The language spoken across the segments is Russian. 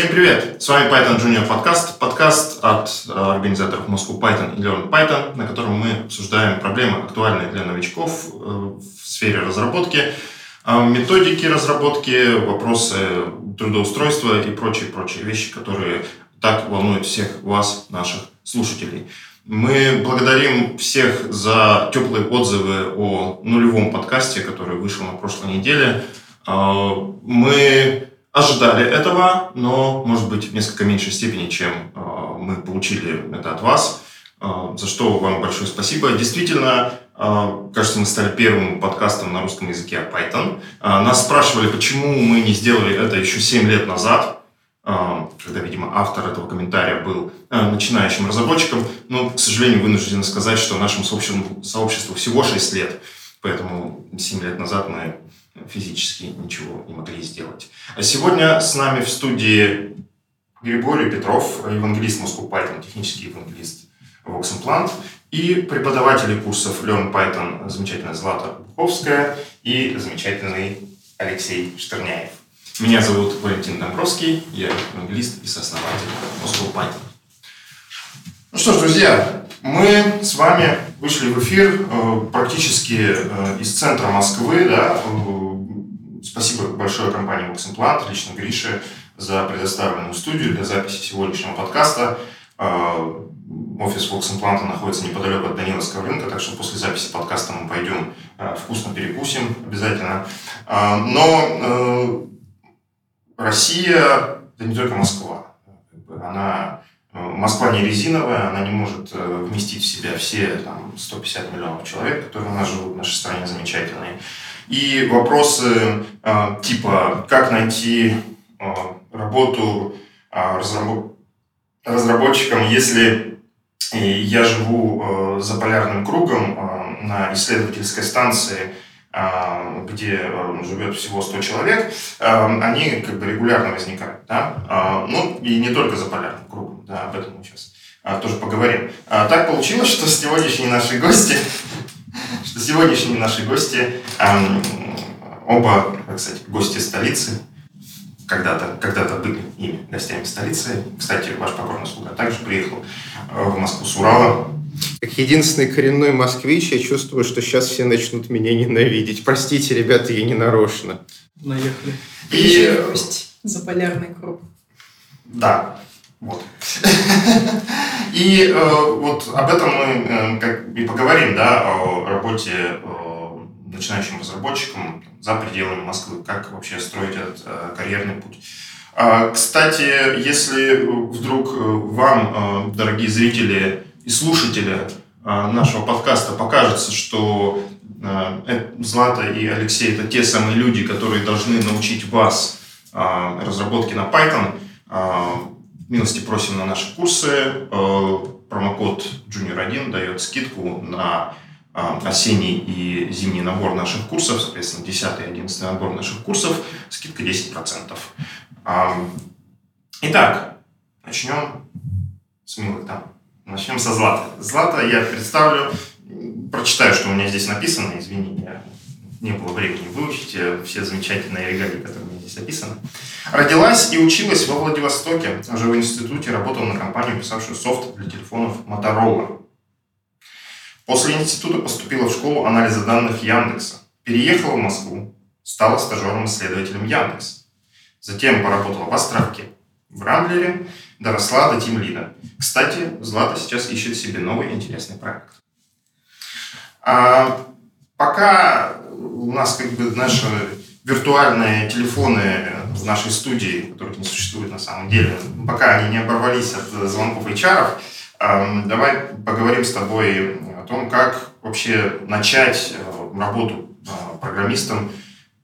Всем привет! С вами Python Junior подкаст, подкаст от э, организаторов Moscow Python и Learn Python, на котором мы обсуждаем проблемы, актуальные для новичков э, в сфере разработки, э, методики разработки, вопросы трудоустройства и прочие-прочие вещи, которые так волнуют всех вас, наших слушателей. Мы благодарим всех за теплые отзывы о нулевом подкасте, который вышел на прошлой неделе. Мы ожидали этого, но, может быть, в несколько меньшей степени, чем э, мы получили это от вас, э, за что вам большое спасибо. Действительно, э, кажется, мы стали первым подкастом на русском языке о Python. Нас спрашивали, почему мы не сделали это еще 7 лет назад, когда, видимо, автор этого комментария был начинающим разработчиком. Но, к сожалению, вынужден сказать, что нашему сообществу всего 6 лет. Поэтому 7 лет назад мы физически ничего не могли сделать. А сегодня с нами в студии Григорий Петров, евангелист Moscow Python, технический евангелист Vox Implant, и преподаватели курсов Learn Python замечательная Злата Буховская и замечательный Алексей Штерняев. Меня зовут Валентин Домбровский, я евангелист и сооснователь Moscow Python. Ну что ж, друзья, мы с вами вышли в эфир э, практически э, из центра Москвы, да, Спасибо большое компании Vox лично Грише, за предоставленную студию для записи сегодняшнего подкаста. Офис Vox Implant находится неподалеку от Даниловского рынка, так что после записи подкаста мы пойдем вкусно перекусим обязательно. Но э, Россия, это не только Москва. Она э, Москва не резиновая, она не может э, вместить в себя все там, 150 миллионов человек, которые у нас живут в нашей стране замечательные. И вопросы э, типа, как найти э, работу разработ... разработчиком, если я живу за полярным кругом на исследовательской станции, где э, живет всего 100 человек, э, они как бы регулярно возникают. Да? Э, ну, и не только за полярным кругом, да, об этом мы сейчас э, тоже поговорим. А, так получилось, что сегодняшние наши гости что сегодняшние наши гости, оба, кстати, гости столицы, когда-то когда были ими гостями столицы. Кстати, ваш покорный слуга также приехал э, в Москву с Урала. Как единственный коренной москвич, я чувствую, что сейчас все начнут меня ненавидеть. Простите, ребята, я не нарочно. Наехали. И... За полярный круг. Да, вот. И э, вот об этом мы э, как и поговорим, да, о работе э, начинающим разработчикам за пределами Москвы, как вообще строить этот э, карьерный путь. А, кстати, если вдруг вам, э, дорогие зрители и слушатели э, нашего подкаста, покажется, что э, э Злата и Алексей это те самые люди, которые должны научить вас э, разработке на Python, Милости просим на наши курсы. Э, промокод Junior1 дает скидку на осенний и зимний набор наших курсов, соответственно, 10 и 11 набор наших курсов, скидка 10%. Итак, начнем с милых там. Начнем со Златы. Злата я представлю, прочитаю, что у меня здесь написано, извини, я не было времени выучить э, все замечательные регалии, которые у меня здесь описаны. Родилась и училась во Владивостоке. Уже в институте работала на компанию, писавшую софт для телефонов Motorola. После института поступила в школу анализа данных Яндекса. Переехала в Москву, стала стажером-исследователем Яндекс. Затем поработала в Островке, в Рамблере, доросла до тимлида. Кстати, Злата сейчас ищет себе новый интересный проект. А пока у нас как бы наши виртуальные телефоны в нашей студии, которых не существует на самом деле, пока они не оборвались от звонков HR, давай поговорим с тобой о том, как вообще начать э, работу э, программистом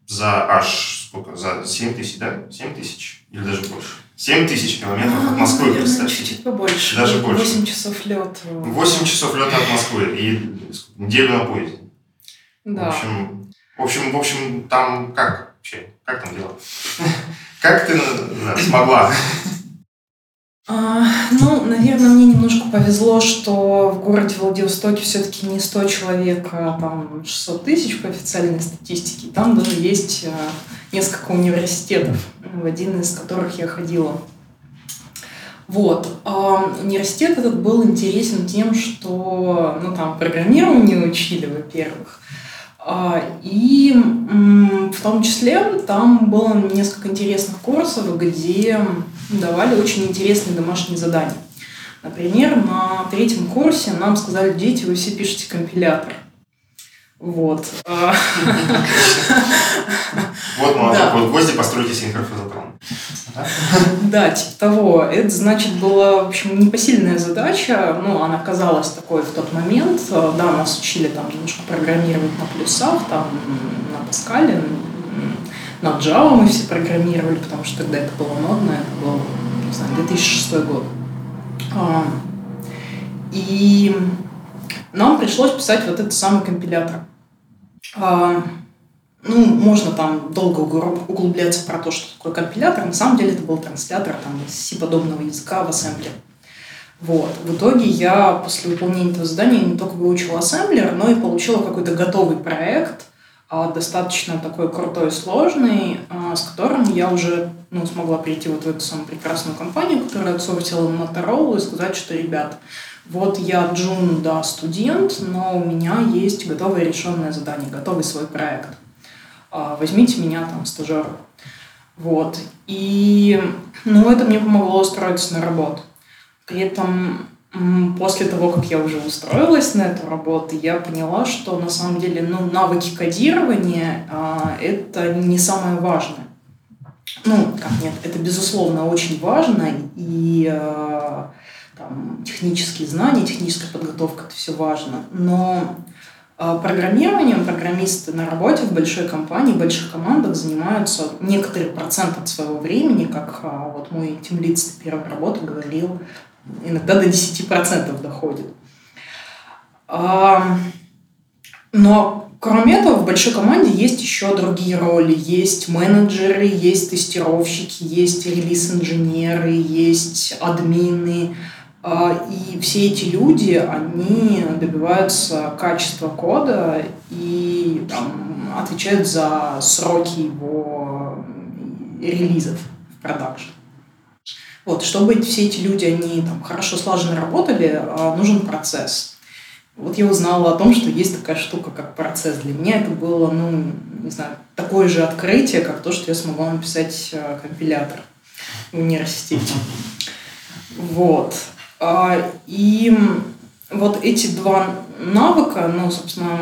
за аж сколько? За 7 тысяч, да? 7 тысяч? Или даже больше? 7 тысяч километров от Москвы, Наверное, представь. чуть-чуть побольше. Даже больше. 8 часов лет. 8 часов лета от Москвы и неделю на поезде. Да. В общем, в общем, в общем, там как вообще? Как там дела? Как ты смогла? А, ну, наверное, мне немножко повезло, что в городе Владивостоке все-таки не 100 человек, а там 600 тысяч по официальной статистике. Там даже есть а, несколько университетов, в один из которых я ходила Вот. А университет этот был интересен тем, что ну, там программирование учили, во-первых. И в том числе там было несколько интересных курсов, где давали очень интересные домашние задания. Например, на третьем курсе нам сказали, дети, вы все пишете компилятор. Вот. Вот молодой вот гвозди, постройте синхрофазотрон. Да, типа того. Это, значит, была, в общем, непосильная задача. Ну, она казалась такой в тот момент. Да, нас учили там немножко программировать на плюсах, там, на Паскале, на Java мы все программировали, потому что тогда это было модно, это был, не знаю, 2006 год. А, и нам пришлось писать вот этот самый компилятор. А, ну, можно там долго углубляться про то, что такое компилятор. На самом деле это был транслятор там, C-подобного языка в ассемблере. Вот. В итоге я после выполнения этого задания не только выучила ассемблер, но и получила какой-то готовый проект, достаточно такой крутой, сложный, а, с которым я уже ну, смогла прийти вот в эту самую прекрасную компанию, которая отсортила Motorola и сказать, что, ребят, вот я джун, да, студент, но у меня есть готовое решенное задание, готовый свой проект. А, возьмите меня там стажером. Вот. И, ну, это мне помогло устроиться на работу. При этом после того, как я уже устроилась на эту работу, я поняла, что на самом деле ну, навыки кодирования а, это не самое важное. Ну, как нет, это безусловно очень важно, и а, там, технические знания, техническая подготовка это все важно. Но программированием программисты на работе в большой компании, в больших командах занимаются некоторый процент от своего времени, как а, вот мой тимлид с первой работы говорил, иногда до 10% доходит. А, но кроме этого в большой команде есть еще другие роли. Есть менеджеры, есть тестировщики, есть релиз-инженеры, есть админы, а, и все эти люди, они добиваются качества кода и там, отвечают за сроки его релизов в продакшн. Вот, чтобы все эти люди, они там хорошо слаженно работали, а, нужен процесс. Вот я узнала о том, что есть такая штука, как процесс. Для меня это было, ну, не знаю, такое же открытие, как то, что я смогла написать а, компилятор в университете. Вот. А, и вот эти два навыка, ну, собственно,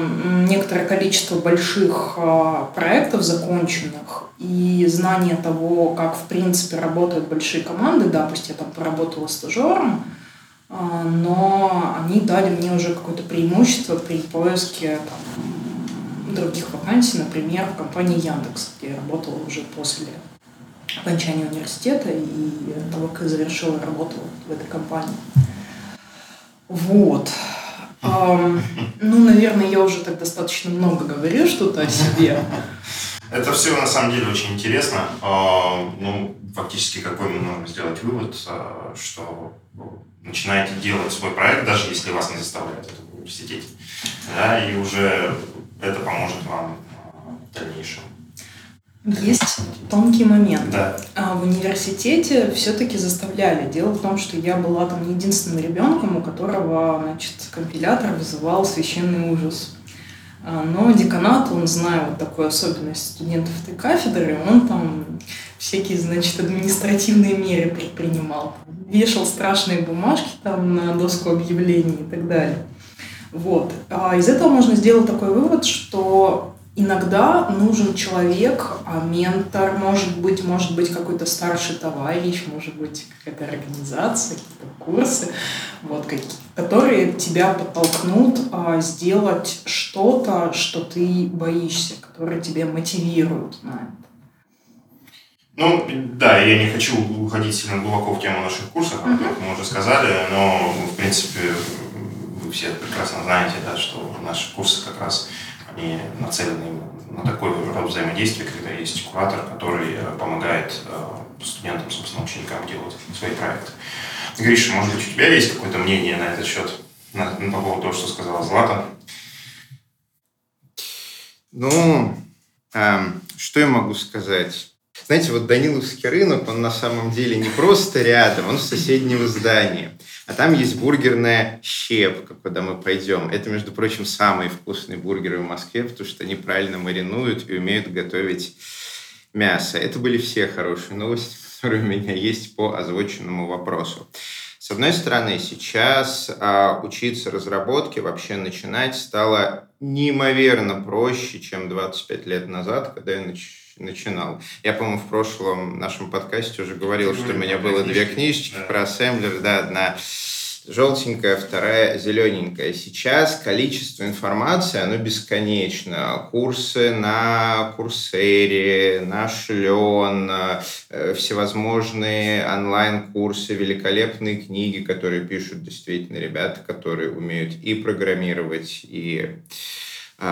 некоторое количество больших а, проектов законченных и знание того, как, в принципе, работают большие команды, да, пусть я там поработала стажером, а, но они дали мне уже какое-то преимущество при поиске там, других вакансий, например, в компании Яндекс, где я работала уже после окончания университета и того, как я завершила работу в этой компании. Вот. Ну, наверное, я уже так достаточно много говорю что-то о себе. Это все на самом деле очень интересно. А, ну, фактически какой мы можем сделать вывод, а, что начинаете делать свой проект, даже если вас не заставляют это в университете. Да, и уже это поможет вам а, в дальнейшем есть тонкий момент. Да. А в университете все-таки заставляли. Дело в том, что я была там единственным ребенком, у которого значит, компилятор вызывал священный ужас. А, но деканат, он, зная вот такую особенность студентов этой кафедры, он там всякие, значит, административные меры предпринимал. Вешал страшные бумажки там на доску объявлений и так далее. Вот. А из этого можно сделать такой вывод, что Иногда нужен человек, а ментор, может быть, может быть какой-то старший товарищ, может быть какая-то организация, какие-то курсы, вот, какие, которые тебя подтолкнут а, сделать что-то, что ты боишься, которые тебя мотивируют на это. Ну, да, я не хочу уходить сильно глубоко в тему наших курсов, uh-huh. как мы уже сказали, но, в принципе, вы все прекрасно знаете, да, что наши курсы как раз они нацелены на такой род взаимодействия, когда есть куратор, который э, помогает э, студентам, собственно, ученикам делать свои проекты. Гриша, может быть, у тебя есть какое-то мнение на этот счет, на, по поводу того, что сказала Злата? Ну, эм, что я могу сказать? Знаете, вот Даниловский рынок, он на самом деле не просто рядом, он в соседнем здании. А там есть бургерная щепка, куда мы пойдем. Это, между прочим, самые вкусные бургеры в Москве, потому что они правильно маринуют и умеют готовить мясо. Это были все хорошие новости, которые у меня есть по озвученному вопросу. С одной стороны, сейчас а, учиться разработке, вообще начинать стало неимоверно проще, чем 25 лет назад, когда я нач начинал. Я, по-моему, в прошлом нашем подкасте уже говорил, Ты что у меня было две книжечки да. про ассемблер, да, одна желтенькая, вторая зелененькая. Сейчас количество информации, оно бесконечно. Курсы на Курсере, на Шлен, э, всевозможные онлайн-курсы, великолепные книги, которые пишут действительно ребята, которые умеют и программировать, и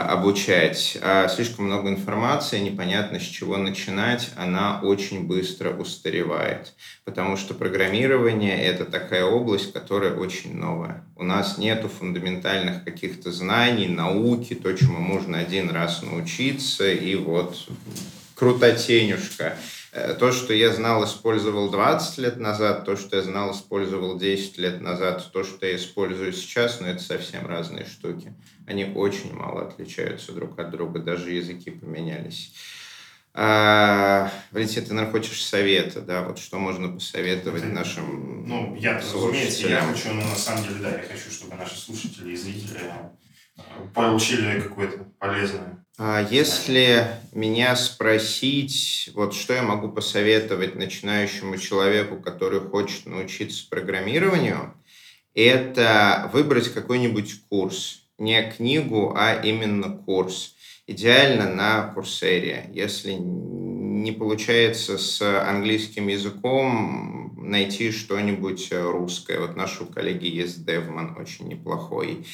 обучать. А слишком много информации, непонятно с чего начинать, она очень быстро устаревает. Потому что программирование – это такая область, которая очень новая. У нас нету фундаментальных каких-то знаний, науки, то, чему можно один раз научиться, и вот крутотенюшка. Э, то, что я знал, использовал 20 лет назад, то, что я знал, использовал 10 лет назад, то, что я использую сейчас, но ну, это совсем разные штуки. Они очень мало отличаются друг от друга, даже языки поменялись. А, Валентин, ты, наверное, хочешь совета, да? Вот что можно посоветовать это, нашим Ну, я, разумеется, я хочу, ну, на самом деле, да, я хочу, чтобы наши слушатели и зрители э, получили какое-то полезное а если меня спросить, вот что я могу посоветовать начинающему человеку, который хочет научиться программированию, это выбрать какой-нибудь курс. Не книгу, а именно курс. Идеально на курсере. Если не получается с английским языком найти что-нибудь русское. Вот наш у коллеги есть Девман, очень неплохой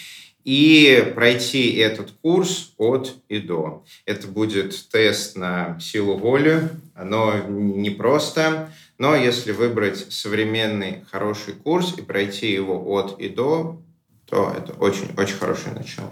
и пройти этот курс от и до. Это будет тест на силу воли, оно непросто, но если выбрать современный хороший курс и пройти его от и до, то это очень-очень хорошее начало.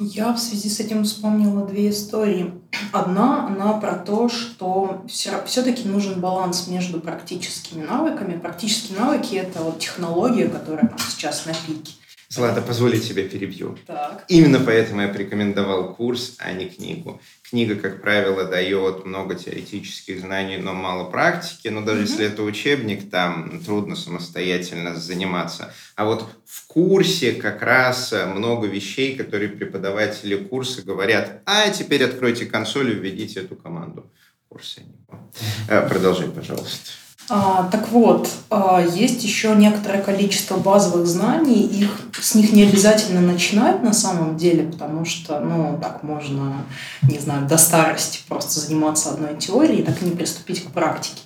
Я в связи с этим вспомнила две истории. Одна, она про то, что все-таки нужен баланс между практическими навыками. Практические навыки – это вот технология, которая сейчас на пике. Злата, позволить себе перебью. Так. Именно поэтому я порекомендовал курс, а не книгу. Книга, как правило, дает много теоретических знаний, но мало практики. Но даже mm-hmm. если это учебник, там трудно самостоятельно заниматься. А вот в курсе как раз много вещей, которые преподаватели курса говорят, а теперь откройте консоль и введите эту команду. Курсы. Mm-hmm. Продолжи, пожалуйста. А, так вот, а, есть еще некоторое количество базовых знаний, их, с них не обязательно начинать на самом деле, потому что, ну, так можно, не знаю, до старости просто заниматься одной теорией, так и не приступить к практике.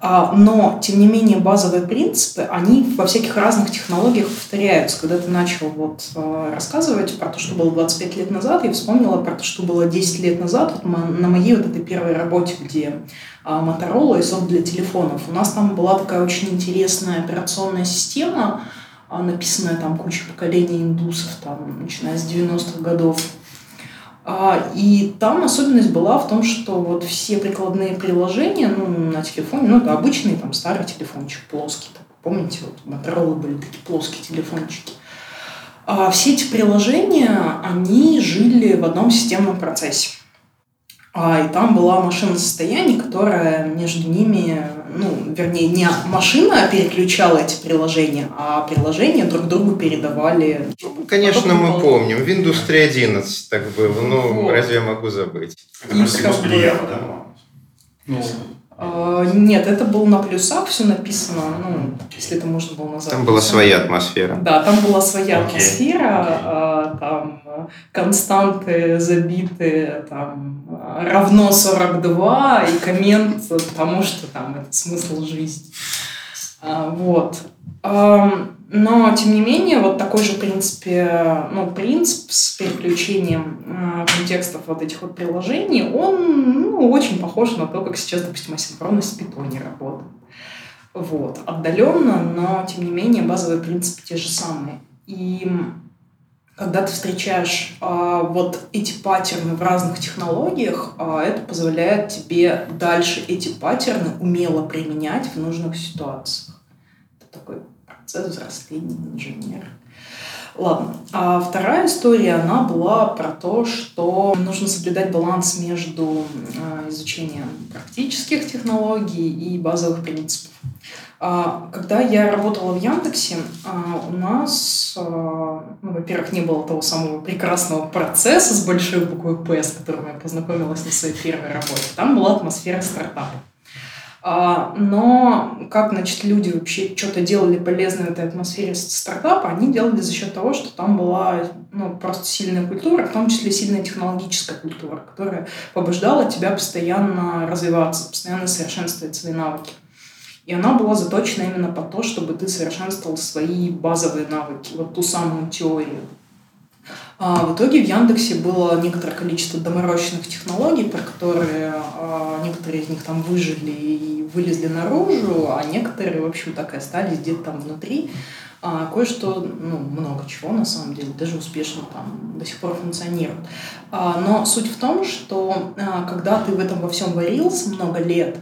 А, но, тем не менее, базовые принципы, они во всяких разных технологиях повторяются. Когда ты начал вот а, рассказывать про то, что было 25 лет назад, я вспомнила про то, что было 10 лет назад вот на моей вот этой первой работе, где а, Motorola и софт для телефонов. У нас там была такая очень интересная операционная система, написанная там куча поколений индусов, там, начиная с 90-х годов. А, и там особенность была в том, что вот все прикладные приложения ну, на телефоне, ну, это обычный там старый телефончик плоский. Так, помните, вот Motorola были такие плоские телефончики. А все эти приложения, они жили в одном системном процессе. А, и там была машина состояния, которая между ними, ну, вернее, не машина переключала эти приложения, а приложения друг другу передавали. Ну, конечно, мы помним. В Windows 3.11 так было. Ну, вот. разве я могу забыть? Это, прости господи, Java, да? Ну, нет, это было на плюсах все написано, ну, если это можно было назвать. Там была своя атмосфера. Да, там была своя okay. атмосфера, okay. там константы забиты, там равно 42 и коммент, потому что там это смысл жизни. А, вот. Но, тем не менее, вот такой же, в принципе, ну, принцип с переключением э, контекстов вот этих вот приложений, он ну, очень похож на то, как сейчас, допустим, асинхронность в питоне работает. Вот. Отдаленно, но, тем не менее, базовые принципы те же самые. И когда ты встречаешь а, вот эти паттерны в разных технологиях, а, это позволяет тебе дальше эти паттерны умело применять в нужных ситуациях. Это такой процесс взросления инженера. Ладно. А вторая история, она была про то, что нужно соблюдать баланс между а, изучением практических технологий и базовых принципов. А, когда я работала в Яндексе, а, у нас, ну, во-первых, не было того самого прекрасного процесса с большой буквы «П», с которым я познакомилась на своей первой работе. Там была атмосфера стартапа. А, но как, значит, люди вообще что-то делали полезное в этой атмосфере стартапа, они делали за счет того, что там была ну, просто сильная культура, в том числе сильная технологическая культура, которая побуждала тебя постоянно развиваться, постоянно совершенствовать свои навыки. И она была заточена именно по то, чтобы ты совершенствовал свои базовые навыки, вот ту самую теорию. А в итоге в Яндексе было некоторое количество доморощенных технологий, про которые а, некоторые из них там выжили и вылезли наружу, а некоторые, в общем, так и остались где-то там внутри. А кое-что, ну, много чего, на самом деле, даже успешно там до сих пор функционирует. А, но суть в том, что а, когда ты в этом во всем варился много лет,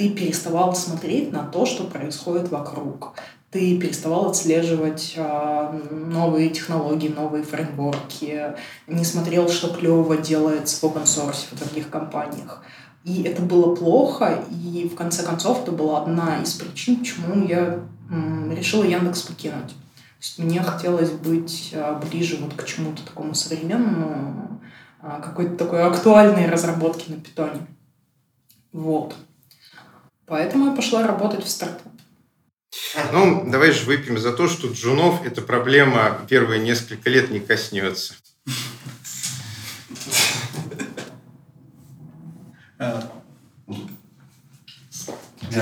ты переставал смотреть на то, что происходит вокруг ты переставал отслеживать э, новые технологии, новые фреймворки, не смотрел, что клево делается в open source в других компаниях. И это было плохо, и в конце концов это была одна из причин, почему я м, решила Яндекс покинуть. То есть мне хотелось быть а, ближе вот к чему-то такому современному, а, какой-то такой актуальной разработки на питоне. Вот. Поэтому я пошла работать в стартап. Ну, давай же выпьем за то, что джунов эта проблема первые несколько лет не коснется. Для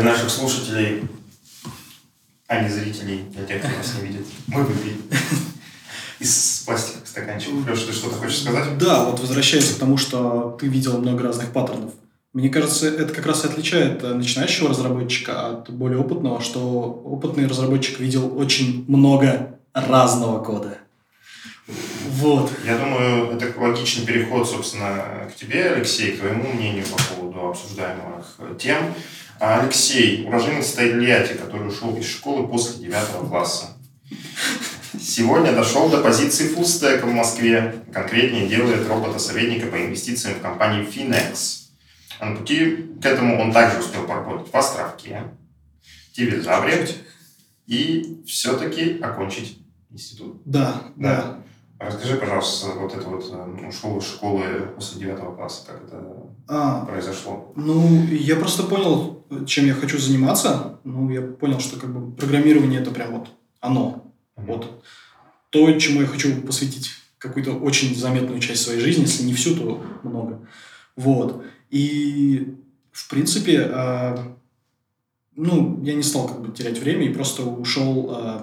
наших слушателей, а не зрителей, для тех, кто нас не видит, мы выпили из пластиковых стаканчиков. Леша, ты что-то хочешь сказать? Да, вот возвращаясь к тому, что ты видел много разных паттернов мне кажется, это как раз и отличает э, начинающего разработчика от более опытного, что опытный разработчик видел очень много разного кода. Вот. Я думаю, это логичный переход, собственно, к тебе, Алексей, к твоему мнению по поводу обсуждаемых тем. А Алексей, уроженец Тольятти, который ушел из школы после девятого класса. Сегодня дошел до позиции фуллстека в Москве. Конкретнее делает робота-советника по инвестициям в компании Finex. На пути к этому он также успел поработать в Островке, Тивизавре и все-таки окончить институт. Да, да. да. Расскажи, пожалуйста, вот это вот ну, ушел из школы после девятого класса, как это а, произошло? Ну, я просто понял, чем я хочу заниматься. Ну, я понял, что как бы программирование это прям вот оно. Mm-hmm. Вот то, чему я хочу посвятить какую-то очень заметную часть своей жизни, если не всю, то много. Вот. И, в принципе, э, ну, я не стал как бы терять время и просто ушел, э,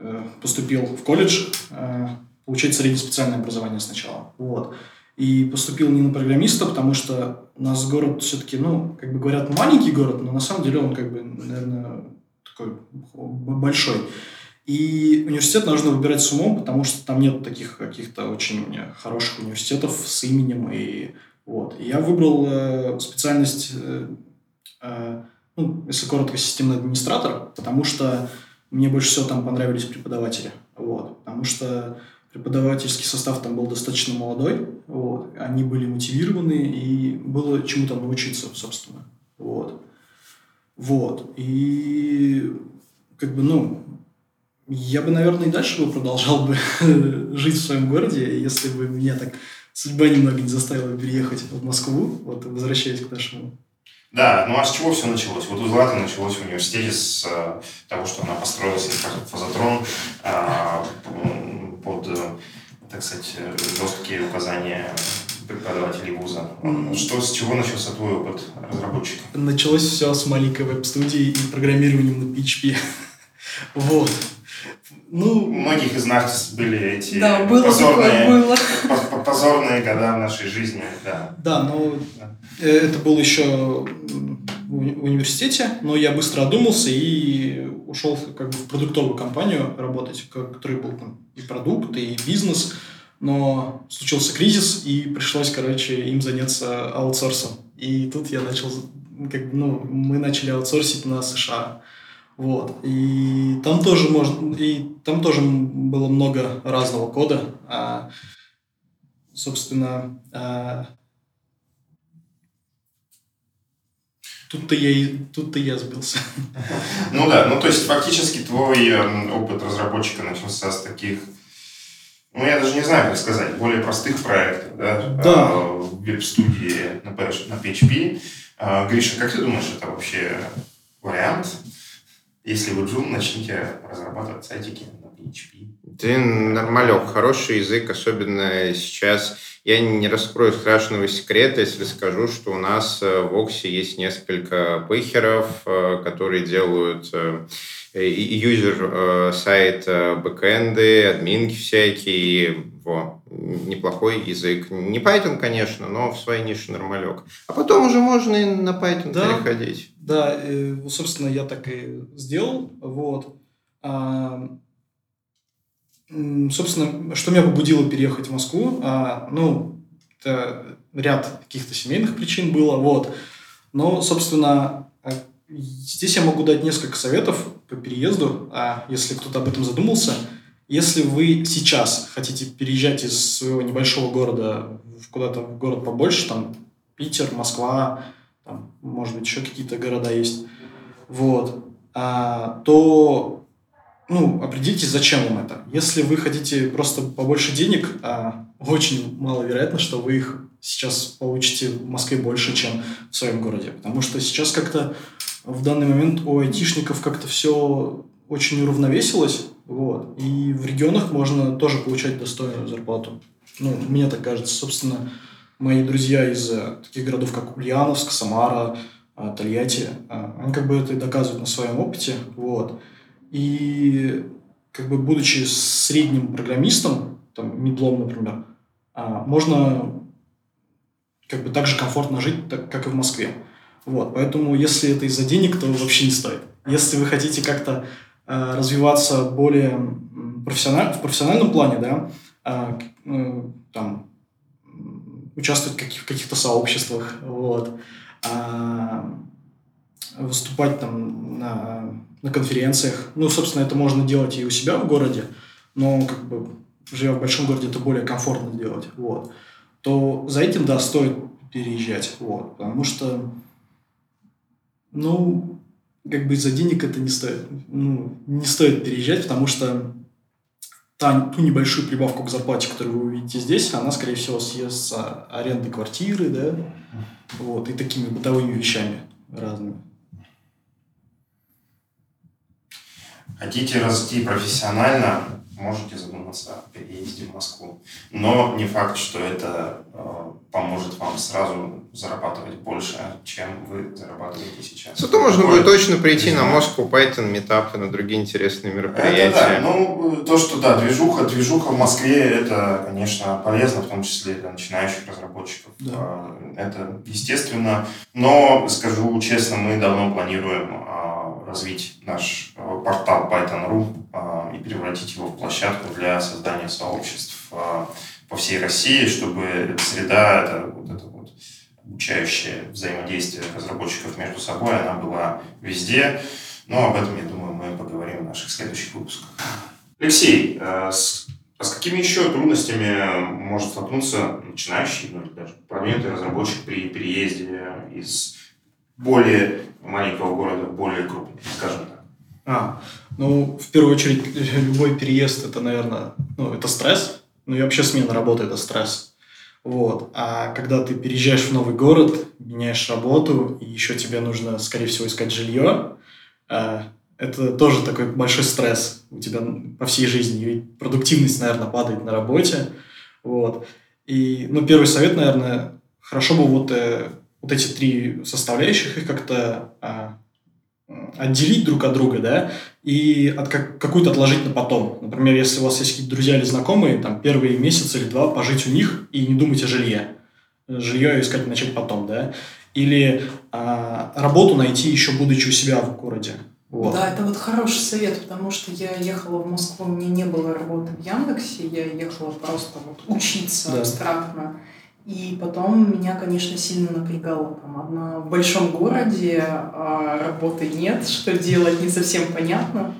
э, поступил в колледж, э, получать среднеспециальное образование сначала. Вот. И поступил не на программиста, потому что у нас город все-таки, ну, как бы говорят, маленький город, но на самом деле он как бы, наверное, такой большой. И университет нужно выбирать с умом, потому что там нет таких каких-то очень хороших университетов с именем и вот. И я выбрал э, специальность, э, э, ну, если коротко, системный администратор, потому что мне больше всего там понравились преподаватели. Вот. Потому что преподавательский состав там был достаточно молодой, вот. они были мотивированы, и было чему там научиться, собственно. Вот. Вот. И как бы, ну, я бы, наверное, и дальше бы продолжал бы жить в своем городе, если бы меня так судьба немного не заставила переехать в Москву, вот возвращаясь к нашему да, ну а с чего все началось? Вот у Златы началось в университете с э, того, что она построила себе фазотрон э, под, э, так сказать, жесткие указания преподавателей вуза. Что, с чего начался твой опыт разработчика? Началось все с маленькой веб-студии и программированием на PHP. вот. Ну, у многих из нас были эти да, было позорные, было. позорные года в нашей жизни. Да, да но да. Э, это было еще в университете, но я быстро одумался и ушел как бы в продуктовую компанию работать, в которой был там и продукт, и бизнес. но случился кризис, и пришлось, короче, им заняться аутсорсом. И тут я начал, как, ну, мы начали аутсорсить на США. Вот. И там тоже можно, и там тоже было много разного кода. А, собственно, а, Тут-то я, и, тут-то я сбился. Ну да, ну то есть фактически твой эм, опыт разработчика начался с таких, ну я даже не знаю, как сказать, более простых проектов, да? Да. А, в веб-студии на, на PHP. А, Гриша, как ты думаешь, это вообще вариант? Если вы Joom, начните разрабатывать сайтики на PHP. Ты нормалек, хороший язык, особенно сейчас я не раскрою страшного секрета, если скажу, что у нас э, в Оксе есть несколько пыхеров, э, которые делают э, юзер сайт бэкэнды, админки всякие. Во, неплохой язык. Не Python, конечно, но в своей нише нормалек. А потом уже можно и на Python да, переходить. Да, собственно, я так и сделал. Вот. А, Собственно, что меня побудило переехать в Москву? А, ну, это ряд каких-то семейных причин было, вот. Но, собственно, а, здесь я могу дать несколько советов по переезду, а если кто-то об этом задумался. Если вы сейчас хотите переезжать из своего небольшого города куда-то в город побольше, там Питер, Москва, там, может быть, еще какие-то города есть, вот, а, то ну, определитесь, зачем вам это. Если вы хотите просто побольше денег, а очень маловероятно, что вы их сейчас получите в Москве больше, чем в своем городе. Потому что сейчас как-то в данный момент у айтишников как-то все очень уравновесилось, вот, и в регионах можно тоже получать достойную зарплату. Ну, мне так кажется. Собственно, мои друзья из э, таких городов, как Ульяновск, Самара, э, Тольятти, э, они как бы это доказывают на своем опыте, вот. И как бы будучи средним программистом, там, медлом, например, можно как бы так же комфортно жить, так, как и в Москве. Вот, поэтому если это из-за денег, то вообще не стоит. Если вы хотите как-то развиваться более профессиональ, в профессиональном плане, да, там, участвовать в, каких- в каких-то сообществах, вот, э, выступать там на на конференциях. Ну, собственно, это можно делать и у себя в городе, но как бы живя в большом городе, это более комфортно делать. Вот. То за этим, да, стоит переезжать. Вот. Потому что, ну, как бы из-за денег это не стоит. Ну, не стоит переезжать, потому что та, ту небольшую прибавку к зарплате, которую вы увидите здесь, она, скорее всего, съест с аренды квартиры, да, вот, и такими бытовыми вещами разными. Хотите расти профессионально, можете задуматься о переезде в Москву. Но не факт, что это э, поможет вам сразу зарабатывать больше, чем вы зарабатываете сейчас. Зато можно будет точно прийти на Москву, Python, метапы, на другие интересные мероприятия. Это да. Ну, то, что да, движуха, движуха в Москве, это, конечно, полезно, в том числе для начинающих разработчиков. Да. Э, это естественно. Но, скажу честно, мы давно планируем развить наш э, портал Python.ru э, и превратить его в площадку для создания сообществ э, по всей России, чтобы среда, это вот это вот обучающее взаимодействие разработчиков между собой, она была везде. Но об этом, я думаю, мы поговорим в наших следующих выпусках. Алексей, с, а с какими еще трудностями может столкнуться начинающий, ну или даже продвинутый разработчик при переезде из более маленького города более крупный, скажем так? А, ну, в первую очередь, любой переезд это, наверное, ну, это стресс. Ну, и вообще смена работы – это стресс. Вот. А когда ты переезжаешь в новый город, меняешь работу, и еще тебе нужно, скорее всего, искать жилье, а, это тоже такой большой стресс у тебя по всей жизни. И продуктивность, наверное, падает на работе. Вот. И, ну, первый совет, наверное, хорошо бы вот э, вот эти три составляющих, их как-то а, отделить друг от друга, да, и от как, какую-то отложить на потом. Например, если у вас есть какие-то друзья или знакомые, там, первые месяц или два пожить у них и не думать о жилье. Жилье искать начать потом, да. Или а, работу найти еще будучи у себя в городе. Вот. Да, это вот хороший совет, потому что я ехала в Москву, у меня не было работы в Яндексе, я ехала просто вот учиться да. абстрактно. И потом меня, конечно, сильно напрягало. Там одна в большом городе, а работы нет, что делать не совсем понятно.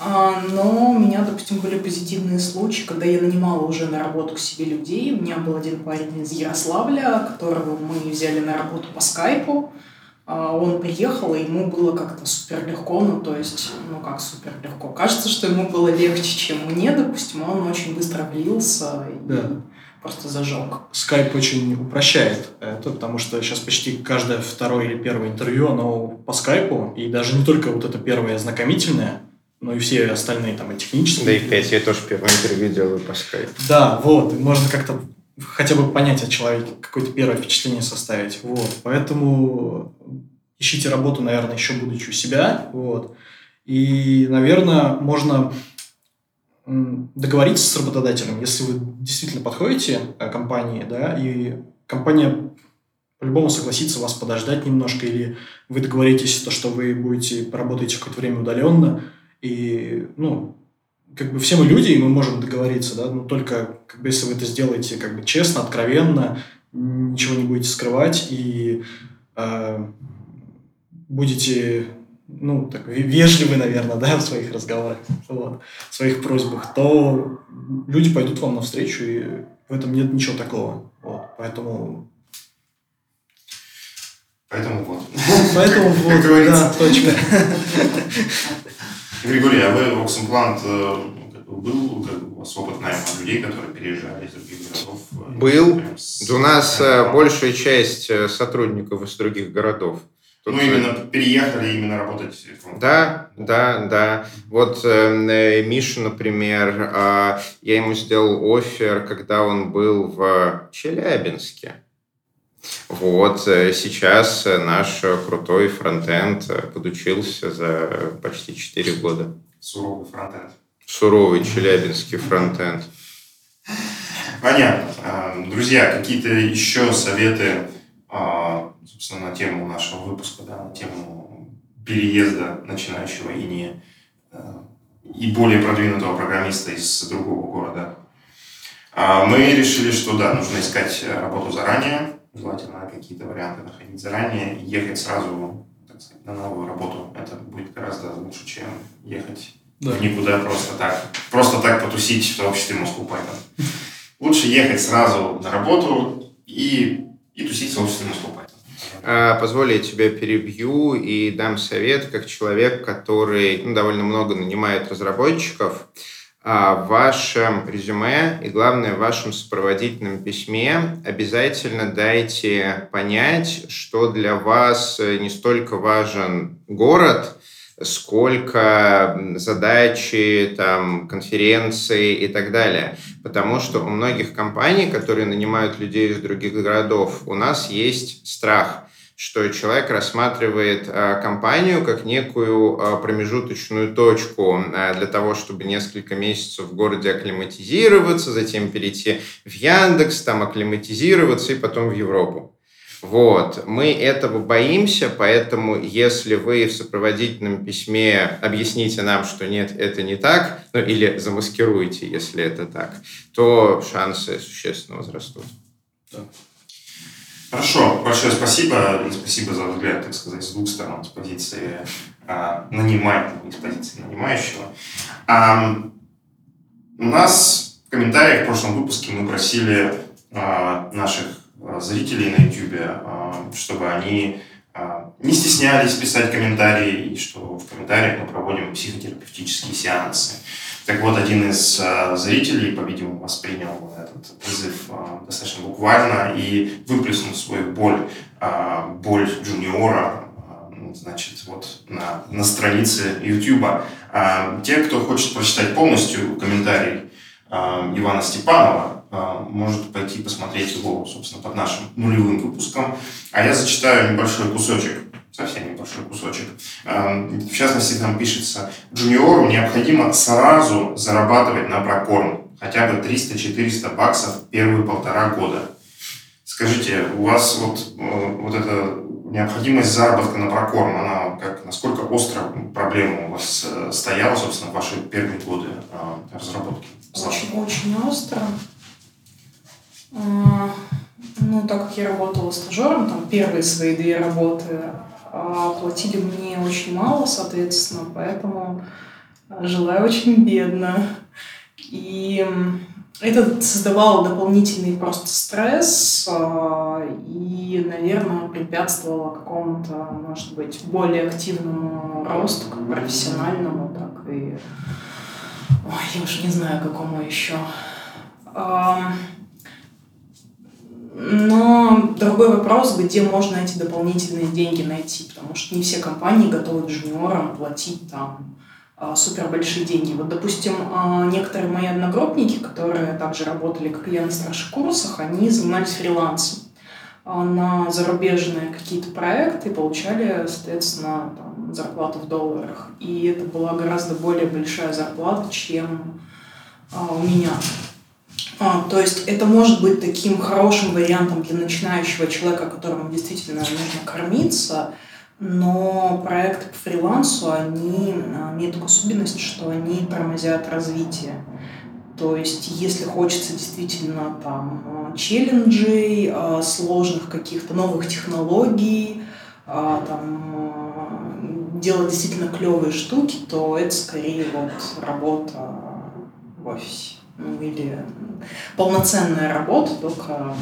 А, но у меня, допустим, были позитивные случаи, когда я нанимала уже на работу к себе людей. У меня был один парень из Ярославля, которого мы взяли на работу по скайпу. А, он приехал, и ему было как-то супер легко, ну, то есть, ну, как супер легко. Кажется, что ему было легче, чем мне, допустим, он очень быстро влился да. и просто зажег. Скайп очень упрощает это, потому что сейчас почти каждое второе или первое интервью, оно по скайпу, и даже не только вот это первое ознакомительное, но и все остальные там и технические. Да и в 5 я тоже первое интервью делаю по скайпу. Да, вот, можно как-то хотя бы понять о человеке, какое-то первое впечатление составить. Вот. Поэтому ищите работу, наверное, еще будучи у себя. Вот. И, наверное, можно договориться с работодателем, если вы действительно подходите к компании, да, и компания по-любому согласится вас подождать немножко, или вы договоритесь, то, что вы будете поработаете какое-то время удаленно, и, ну, как бы все мы люди, и мы можем договориться, да, но только как бы, если вы это сделаете как бы честно, откровенно, ничего не будете скрывать и э, будете ну, так, вежливы, наверное, да, в своих разговорах, вот, в своих просьбах, то люди пойдут вам навстречу, и в этом нет ничего такого. Вот, поэтому... Поэтому вот. Поэтому вот, да, точка. Григорий, а вы Оксимплант э, был как бы, у вас опыт найма людей, которые переезжали из других городов? Э, был. У нас э, большая часть сотрудников из других городов. Тут ну, именно переехали именно работать. Да, да, да. Вот э, Миша, например, э, я ему сделал офер, когда он был в Челябинске. Вот, э, сейчас э, наш крутой фронтенд э, подучился за почти 4 года. Суровый фронтенд. Суровый челябинский фронтенд. Понятно. А, друзья, какие-то еще советы, а, собственно, на тему нашего выпуска, да, на тему переезда начинающего и не и более продвинутого программиста из другого города. А, мы решили, что да, нужно искать работу заранее, желательно какие-то варианты находить заранее, ехать сразу так сказать, на новую работу. Это будет гораздо лучше, чем ехать да. в никуда просто так. Просто так потусить в обществе Moscow Python. Лучше ехать сразу на работу и, и тусить в сообществе Moscow позволь, я тебя перебью и дам совет, как человек, который ну, довольно много нанимает разработчиков в вашем резюме и, главное, в вашем сопроводительном письме обязательно дайте понять, что для вас не столько важен город, сколько задачи, там, конференции и так далее. Потому что у многих компаний, которые нанимают людей из других городов, у нас есть страх – что человек рассматривает э, компанию как некую э, промежуточную точку э, для того, чтобы несколько месяцев в городе акклиматизироваться, затем перейти в Яндекс, там акклиматизироваться и потом в Европу. Вот. Мы этого боимся, поэтому если вы в сопроводительном письме объясните нам, что нет, это не так, ну или замаскируете, если это так, то шансы существенно возрастут. Да. Хорошо, большое спасибо. И спасибо за взгляд, так сказать, с двух сторон, с позиции а, нанимаемого и с позиции нанимающего. А, у нас в комментариях в прошлом выпуске мы просили а, наших а, зрителей на YouTube, а, чтобы они а, не стеснялись писать комментарии, и что в комментариях мы проводим психотерапевтические сеансы. Так вот, один из э, зрителей, по-видимому, воспринял этот призыв э, достаточно буквально и выплеснул свою боль, э, боль джуниора, э, значит, вот на, на странице YouTube. Те, кто хочет прочитать полностью комментарий Ивана Степанова, может пойти посмотреть его, собственно, под нашим нулевым выпуском. А я зачитаю небольшой кусочек совсем небольшой кусочек. Эм, в частности, там пишется, джуниору необходимо сразу зарабатывать на прокорм, хотя бы 300-400 баксов первые полтора года. Скажите, у вас вот, э, вот эта необходимость заработка на прокорм, она как, насколько остро проблема у вас э, стояла, собственно, в ваши первые годы разработки? Очень-очень остро. А, ну, так как я работала стажером, там первые свои две работы а, платили мне очень мало, соответственно, поэтому жила я очень бедно. И это создавало дополнительный просто стресс а, и, наверное, препятствовало какому-то, может быть, более активному росту, как профессиональному, так и... Ой, я уже не знаю, какому еще. Но другой вопрос, где можно эти дополнительные деньги найти, потому что не все компании готовы джуниорам платить там а, супер большие деньги. Вот, допустим, а, некоторые мои одногруппники, которые также работали, как я, на старших курсах, они занимались фрилансом а, на зарубежные какие-то проекты получали, соответственно, там, зарплату в долларах. И это была гораздо более большая зарплата, чем у меня. А, то есть это может быть таким хорошим вариантом для начинающего человека, которому действительно нужно кормиться – но проекты по фрилансу, они а, имеют такую особенность, что они тормозят развитие. То есть, если хочется действительно там а, челленджей, а, сложных каких-то новых технологий, там, делать действительно клевые штуки, то это скорее вот работа в офисе. Ну, или полноценная работа, только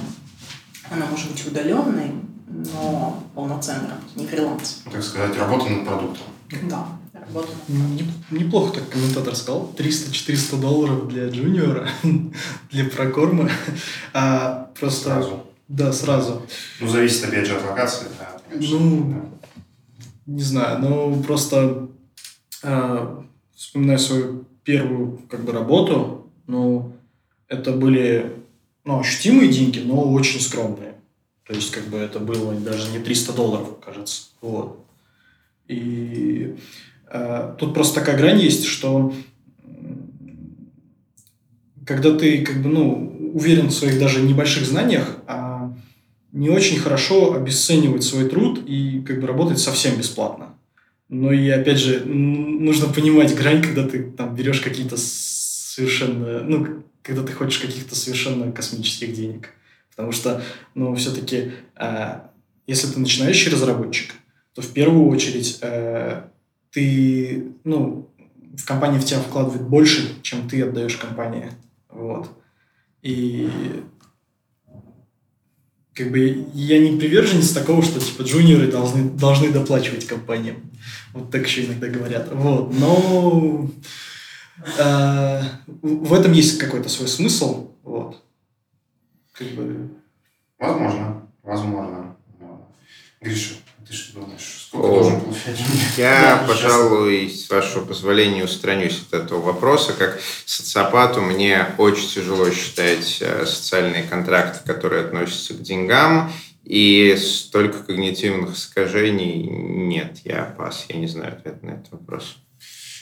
она может быть удаленной, но полноценная работа, не фриланс. Так сказать, работа над продуктом. Да, работа Неплохо так комментатор сказал. 300-400 долларов для джуниора, для прокорма. А просто... Сразу. Да, сразу. Ну, зависит, опять же, от локации. Да, ну, да. не знаю, но просто э, вспоминаю свою первую как бы работу, ну, это были ну, ощутимые деньги, но очень скромные. То есть, как бы это было даже не 300 долларов, кажется. Вот. И э, тут просто такая грань есть, что когда ты как бы, ну, уверен в своих даже небольших знаниях, а не очень хорошо обесценивать свой труд и как бы работать совсем бесплатно. Но и опять же, нужно понимать грань, когда ты там берешь какие-то совершенно, ну, когда ты хочешь каких-то совершенно космических денег. Потому что, ну, все-таки, э, если ты начинающий разработчик, то в первую очередь э, ты, ну, в компании в тебя вкладывает больше, чем ты отдаешь компании. Вот. И как бы я не приверженец такого, что типа джуниоры должны, должны доплачивать компаниям. Вот так еще иногда говорят. Вот. Но в этом есть какой-то свой смысл. Вот как бы... Возможно, возможно. Гриша, ты что думаешь? Сколько О, должен получать? Я, пожалуй, с вашего позволения устранюсь от этого вопроса. Как социопату мне очень тяжело считать э, социальные контракты, которые относятся к деньгам. И столько когнитивных искажений нет, я пас, я не знаю ответа на этот вопрос.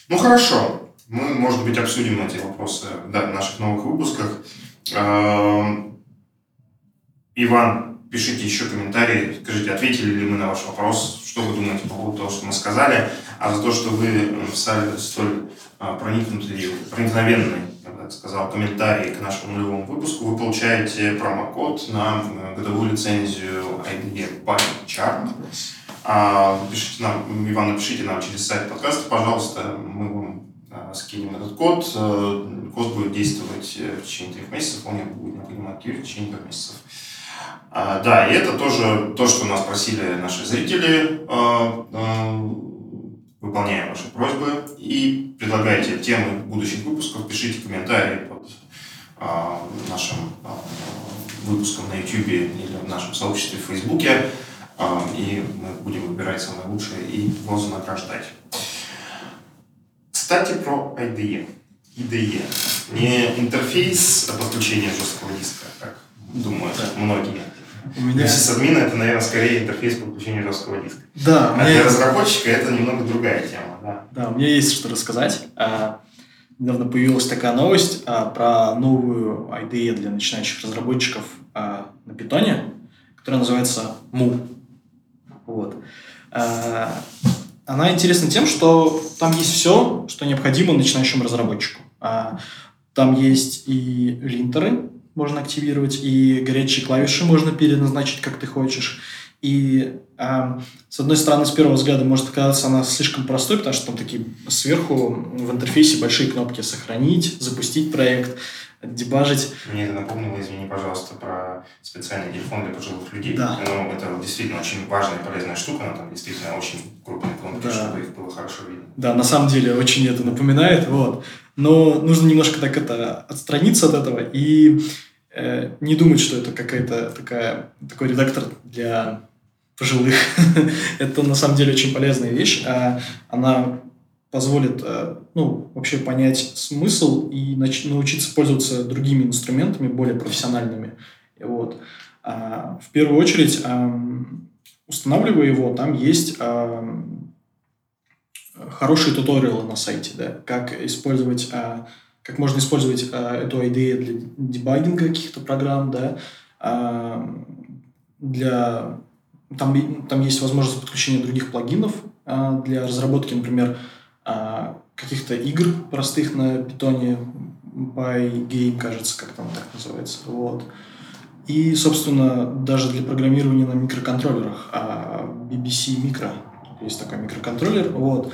Ну хорошо, мы, может быть, обсудим эти вопросы да, в наших новых выпусках. Эм, Иван, пишите еще комментарии, скажите, ответили ли мы на ваш вопрос, что вы думаете по поводу того, что мы сказали, а за то, что вы написали столь а, проникнутый, проникновенный, я бы так сказал, комментарий к нашему нулевому выпуску, вы получаете промокод на э, годовую лицензию IDE Buying Chart. А, пишите нам, Иван, напишите нам через сайт подкаста, пожалуйста, мы вам а, скинем этот код. Э, код будет действовать э, в течение трех месяцев, он будет необходимо активировать в течение трех месяцев. А, да, и это тоже то, что нас просили наши зрители. Выполняем ваши просьбы и предлагайте темы будущих выпусков, пишите комментарии под нашим выпуском на YouTube или в нашем сообществе в Фейсбуке, и мы будем выбирать самое лучшее и вознаграждать. Кстати, про IDE. IDE. Не интерфейс подключения жесткого диска, как думают многие, у меня... Сисадмина это, наверное, скорее интерфейс подключения жесткого диска. Да. А для есть... разработчика это немного другая тема. Да. да, у меня есть что рассказать. А, недавно появилась такая новость а, про новую IDE для начинающих разработчиков а, на питоне, которая называется Mu. Вот. Она интересна тем, что там есть все, что необходимо начинающему разработчику. А, там есть и линтеры, можно активировать, и горячие клавиши можно переназначить, как ты хочешь. И э, с одной стороны, с первого взгляда может показаться она слишком простой, потому что там такие сверху в интерфейсе большие кнопки «Сохранить», «Запустить проект», дебажить. Мне это напомнило, извини, пожалуйста, про специальный телефон для пожилых людей. Да. Но это действительно очень важная и полезная штука, но там действительно очень крупные кнопки, Да. чтобы их было хорошо видно. Да, на самом деле очень это напоминает, вот. Но нужно немножко так это отстраниться от этого и э, не думать, что это какая-то такая такой редактор для пожилых. это на самом деле очень полезная вещь. а Она позволит э, ну, вообще понять смысл и нач- научиться пользоваться другими инструментами, более профессиональными. Вот. А, В первую очередь, ам, устанавливая его, там есть хорошие туториалы на сайте, да, как использовать, а, как можно использовать а, эту IDE для дебагинга каких-то программ, да, а, для там, там есть возможность подключения других плагинов а, для разработки, например, а, каких-то игр простых на питоне, Pygame, кажется, как там так называется, вот. И, собственно, даже для программирования на микроконтроллерах, а BBC Micro, есть такой микроконтроллер, вот.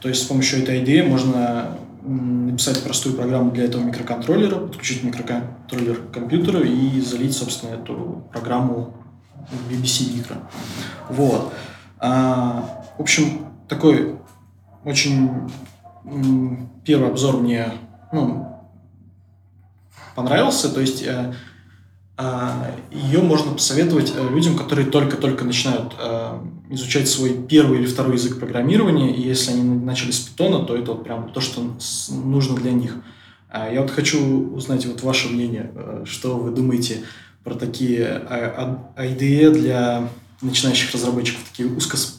То есть с помощью этой идеи можно написать простую программу для этого микроконтроллера, подключить микроконтроллер к компьютеру и залить, собственно, эту программу в BBC Micro. Вот. А, в общем, такой очень первый обзор мне ну, понравился. То есть э, ее можно посоветовать э, людям, которые только-только начинают э, изучать свой первый или второй язык программирования, и если они начали с питона, то это вот прям то, что нужно для них. А Я вот хочу узнать вот ваше мнение, э, что вы думаете про такие э, а- IDE для начинающих разработчиков, такие узкоспециализированные.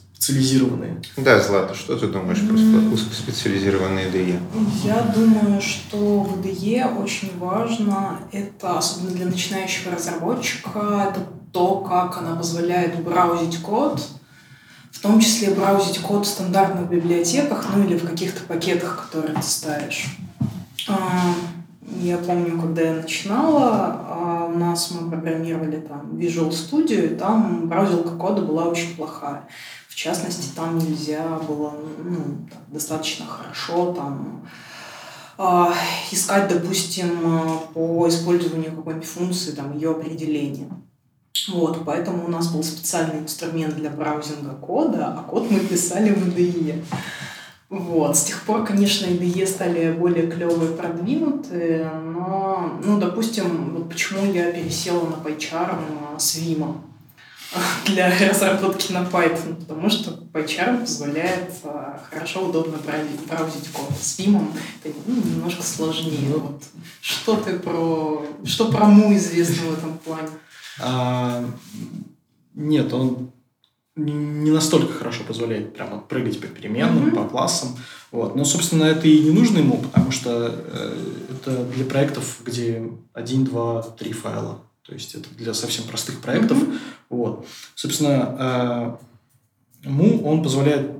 Да, Злата, что ты думаешь про спе- узкоспециализированные IDE? Я думаю, что в IDE очень важно, это особенно для начинающего разработчика, это то, как она позволяет браузить код, в том числе браузить код в стандартных библиотеках, ну или в каких-то пакетах, которые ты ставишь. А, Я помню, когда я начинала, а, у нас мы программировали там Visual Studio, и там браузилка кода была очень плохая. Частности, там нельзя было ну, достаточно хорошо там а, искать, допустим, по использованию какой-нибудь функции, там, ее определения. Вот, поэтому у нас был специальный инструмент для браузинга кода, а код мы писали в IDE. Вот. С тех пор, конечно, IDE стали более клевые, продвинутые, но, ну, допустим, вот почему я пересела на PyCharm с Vim для разработки на Python, потому что PyCharm позволяет а, хорошо, удобно браузить, код. С Vim это ну, немножко сложнее. Вот. Что ты про... Что про Му известно в этом плане? А, нет, он не настолько хорошо позволяет прямо прыгать по переменным, Мгм. по классам. Вот. Но, собственно, это и не нужно ему, потому что э, это для проектов, где один, два, три файла. То есть это для совсем простых проектов. Мгм. Вот. Собственно, э, Му, он позволяет,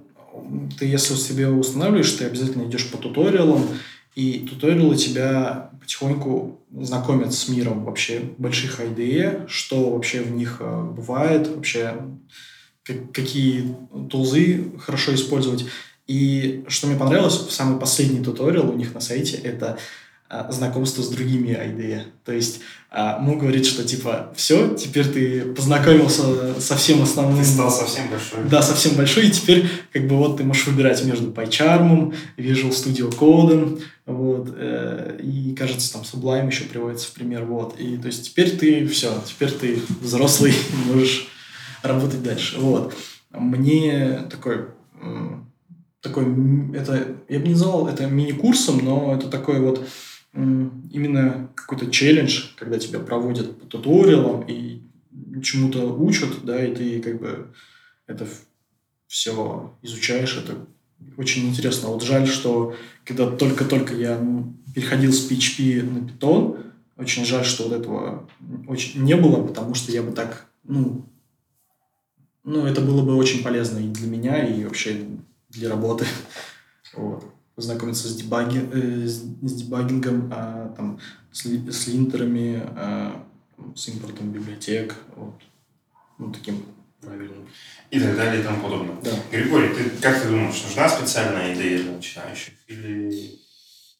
ты если себе устанавливаешь, ты обязательно идешь по туториалам, и туториалы тебя потихоньку знакомят с миром вообще больших IDE, что вообще в них э, бывает, вообще как- какие тулзы хорошо использовать. И что мне понравилось, самый последний туториал у них на сайте, это знакомство с другими IDE. То есть а, Му говорит, что типа все, теперь ты познакомился со всем основным. Ты стал совсем большой. Да, совсем большой, и теперь как бы вот ты можешь выбирать между PyCharm, Visual Studio Code, вот, э, и, кажется, там Sublime еще приводится в пример, вот, и то есть теперь ты все, теперь ты взрослый, можешь работать дальше, вот. Мне такой, такой, это, я бы не назвал это мини-курсом, но это такой вот именно какой-то челлендж, когда тебя проводят по туториалам и чему-то учат, да, и ты как бы это все изучаешь, это очень интересно. Вот жаль, что когда только-только я м, переходил с PHP на Python, очень жаль, что вот этого очень не было, потому что я бы так, ну, ну, это было бы очень полезно и для меня, и вообще для работы. Вот. Познакомиться с, дебаги, э, с, с дебагингом, э, там, с, с линтерами, э, с импортом библиотек. Вот. Ну, таким правильным. И так далее и тому подобное. Да. Григорий, ты, как ты думаешь, нужна специальная идея для начинающих? Или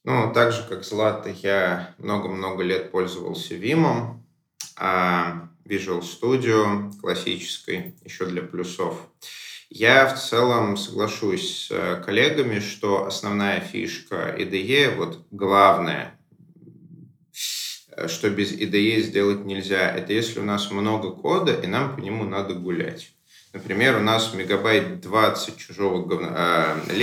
Ну, так же, как Злата, я много-много лет пользовался Vim, а Visual Studio классической, еще для плюсов. Я в целом соглашусь с э, коллегами, что основная фишка IDE, вот главное, что без IDE сделать нельзя, это если у нас много кода, и нам по нему надо гулять. Например, у нас мегабайт 20 чужого говна, э,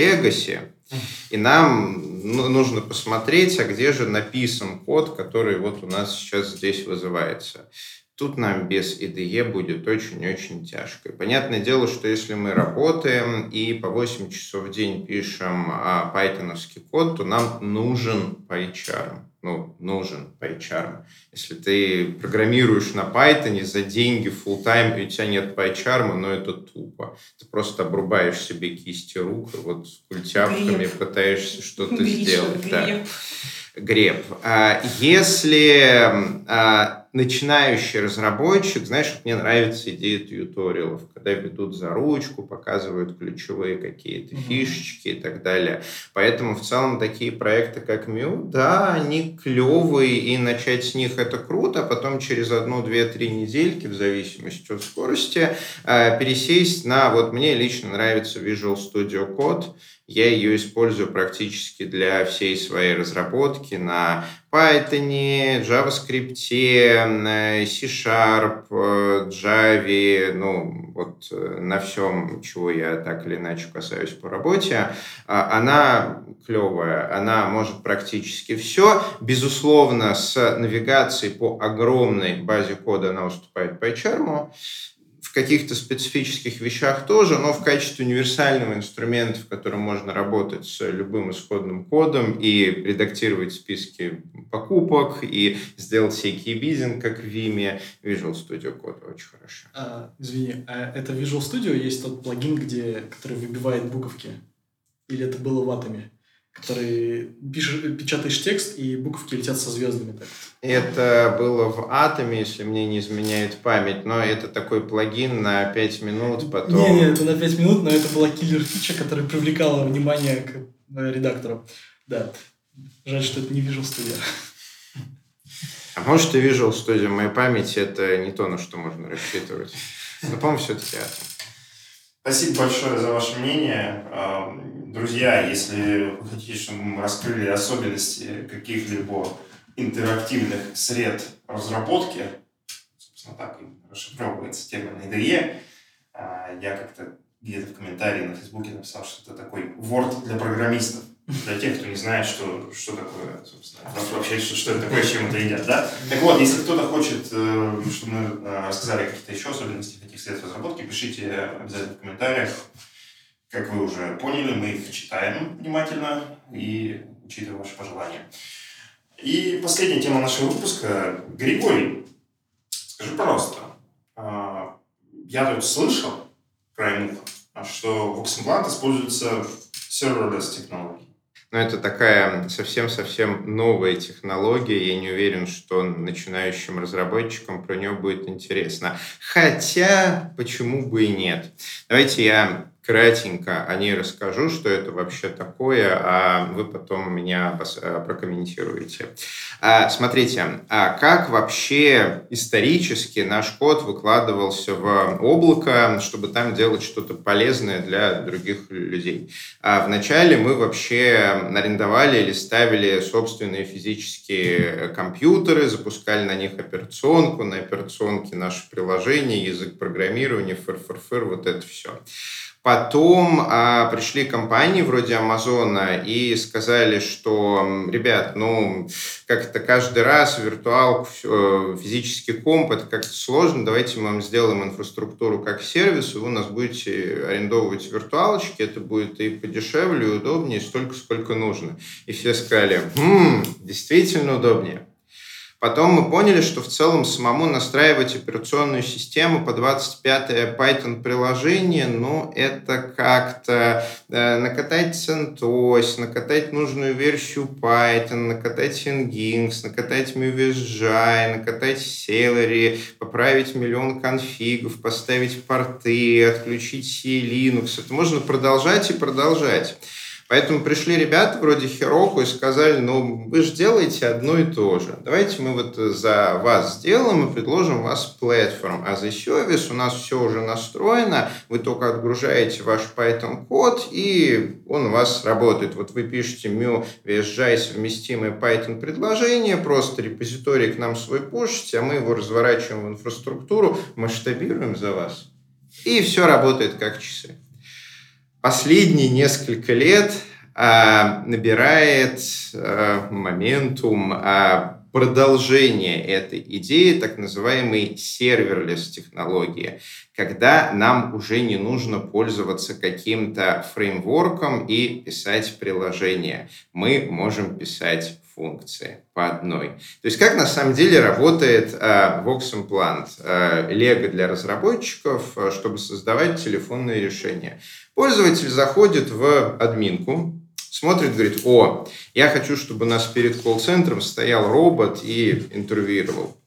и нам ну, нужно посмотреть, а где же написан код, который вот у нас сейчас здесь вызывается. Тут нам без IDE будет очень-очень тяжко. И понятное дело, что если мы работаем и по 8 часов в день пишем а, пайтоновский код, то нам нужен PyCharm. Ну, нужен PyCharm. Если ты программируешь на Python за деньги full time и у тебя нет PyCharm, ну это тупо. Ты просто обрубаешь себе кисти рук вот с культяпками Греб. пытаешься что-то Гриша, сделать. Да. греб. Греб. А Если а, начинающий разработчик, знаешь, вот мне нравится идея тьюториалов, когда ведут за ручку, показывают ключевые какие-то Мгм. фишечки и так далее. Поэтому в целом такие проекты, как Мю, да, они клевые, и начать с них это круто, а потом через одну, две, три недельки, в зависимости от скорости, а, пересесть на, вот мне лично нравится Visual Studio Code, я ее использую практически для всей своей разработки на Python, JavaScript, C-Sharp, Java, ну, вот э, на всем, чего я так или иначе касаюсь по работе. А, Она клевая, она может практически все. Безусловно, с навигацией по огромной базе кода она уступает PyCharm каких-то специфических вещах тоже, но в качестве универсального инструмента, в котором можно работать с любым исходным кодом и редактировать списки покупок, и сделать всякий бизинг, как в Vim, Visual Studio Code очень хорошо. А, извини, а это Visual Studio есть тот плагин, где, который выбивает буковки? Или это было в Атоме? Который пишешь, печатаешь текст, и буковки летят со звездами. Так. Это было в Атоме, если мне не изменяет память, но это такой плагин на 5 минут, потом... Не, не, это на 5 минут, но это была киллер-фича, которая привлекала внимание к э, редактору. Да. Жаль, что это не Visual Studio. А может и Visual Studio, моей памяти это не то, на что можно рассчитывать. Но, по-моему, все-таки Atom. Спасибо большое за ваше мнение. Эм, Друзья, если вы хотите, чтобы мы раскрыли особенности каких-либо интерактивных сред разработки, собственно, так и расшифровывается термин IDE, э, я как-то где-то в комментарии на Фейсбуке написал, что это такой Word для программистов. Для тех, кто не знает, что, что такое, собственно, вообще, что, что это такое, чем это едят, да? Так вот, если кто-то хочет, э, чтобы мы э, рассказали о каких-то еще особенностях этих средств разработки, пишите обязательно в комментариях. Как вы уже поняли, мы их читаем внимательно и учитываем ваши пожелания. И последняя тема нашего выпуска. Григорий, скажи, пожалуйста, а, я тут слышал про Эмуха, что в Xplant используется serverless технологии. Но это такая совсем-совсем новая технология. Я не уверен, что начинающим разработчикам про нее будет интересно. Хотя, почему бы и нет? Давайте я кратенько о ней расскажу, что это вообще такое, а вы потом меня э, прокомментируете. А, смотрите, а как вообще исторически наш код выкладывался в облако, чтобы там делать что-то полезное для других людей? А вначале мы вообще арендовали или ставили собственные физические компьютеры, запускали на них операционку, на операционке наше приложение, язык программирования, фыр-фыр-фыр, вот это все. Потом а, пришли компании вроде Амазона и сказали, что, ребят, ну, как-то каждый раз виртуал, э, физический комп, это как-то сложно, давайте мы вам сделаем инфраструктуру как сервис, и вы у нас будете арендовывать виртуалочки, это будет и подешевле, и удобнее, столько, сколько нужно. И все сказали, «Хм, действительно удобнее. Потом мы поняли, что в целом самому настраивать операционную систему по 25-е Python приложение, ну, это как-то э, накатать CentOS, накатать нужную версию Python, накатать Nginx, накатать MVSGI, накатать Celery, поправить миллион конфигов, поставить порты, отключить C Linux. Это можно продолжать и продолжать. Поэтому пришли ребята вроде Хироку и сказали, ну, вы же делаете одно и то же. Давайте мы вот за вас сделаем и предложим вас платформ. А за сервис у нас все уже настроено, вы только отгружаете ваш Python код, и он у вас работает. Вот вы пишете mu VSGI совместимое Python предложение, просто репозиторий к нам свой пушите, а мы его разворачиваем в инфраструктуру, масштабируем за вас. И все работает как часы последние несколько лет а, набирает а, моментум а, продолжение этой идеи, так называемой серверлес технологии, когда нам уже не нужно пользоваться каким-то фреймворком и писать приложение. Мы можем писать функции по одной. То есть как на самом деле работает э, Vox Implant, э, Lego для разработчиков, э, чтобы создавать телефонные решения. Пользователь заходит в админку, смотрит, говорит, о, я хочу, чтобы у нас перед колл-центром стоял робот и интервьюировал.